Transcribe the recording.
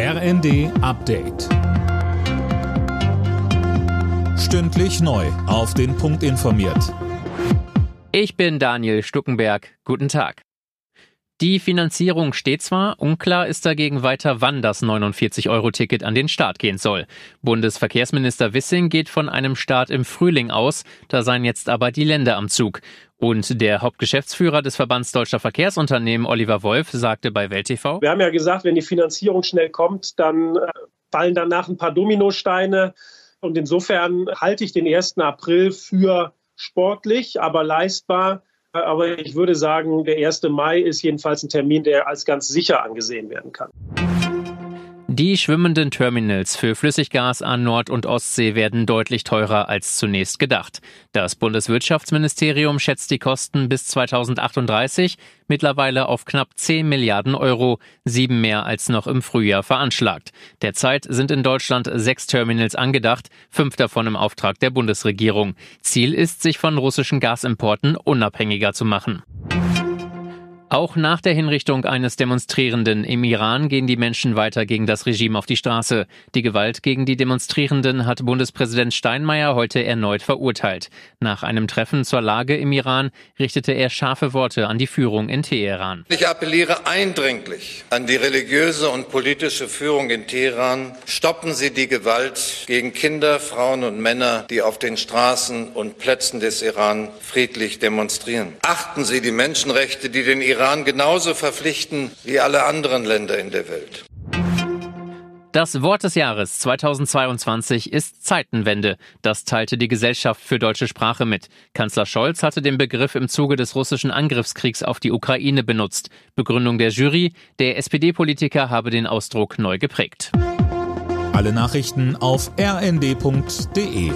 RND Update. Stündlich neu. Auf den Punkt informiert. Ich bin Daniel Stuckenberg. Guten Tag. Die Finanzierung steht zwar, unklar ist dagegen weiter, wann das 49-Euro-Ticket an den Start gehen soll. Bundesverkehrsminister Wissing geht von einem Start im Frühling aus, da seien jetzt aber die Länder am Zug. Und der Hauptgeschäftsführer des Verbands Deutscher Verkehrsunternehmen, Oliver Wolf, sagte bei Welt TV. Wir haben ja gesagt, wenn die Finanzierung schnell kommt, dann äh, fallen danach ein paar Dominosteine. Und insofern halte ich den 1. April für sportlich, aber leistbar. Aber ich würde sagen, der 1. Mai ist jedenfalls ein Termin, der als ganz sicher angesehen werden kann. Die schwimmenden Terminals für Flüssiggas an Nord- und Ostsee werden deutlich teurer als zunächst gedacht. Das Bundeswirtschaftsministerium schätzt die Kosten bis 2038 mittlerweile auf knapp 10 Milliarden Euro, sieben mehr als noch im Frühjahr veranschlagt. Derzeit sind in Deutschland sechs Terminals angedacht, fünf davon im Auftrag der Bundesregierung. Ziel ist, sich von russischen Gasimporten unabhängiger zu machen. Auch nach der Hinrichtung eines Demonstrierenden im Iran gehen die Menschen weiter gegen das Regime auf die Straße. Die Gewalt gegen die Demonstrierenden hat Bundespräsident Steinmeier heute erneut verurteilt. Nach einem Treffen zur Lage im Iran richtete er scharfe Worte an die Führung in Teheran. Ich appelliere eindringlich an die religiöse und politische Führung in Teheran. Stoppen Sie die Gewalt gegen Kinder, Frauen und Männer, die auf den Straßen und Plätzen des Iran friedlich demonstrieren. Achten Sie die Menschenrechte, die den Iran Iran genauso verpflichten wie alle anderen Länder in der Welt. Das Wort des Jahres 2022 ist Zeitenwende. Das teilte die Gesellschaft für deutsche Sprache mit. Kanzler Scholz hatte den Begriff im Zuge des russischen Angriffskriegs auf die Ukraine benutzt. Begründung der Jury, der SPD-Politiker habe den Ausdruck neu geprägt. Alle Nachrichten auf rnd.de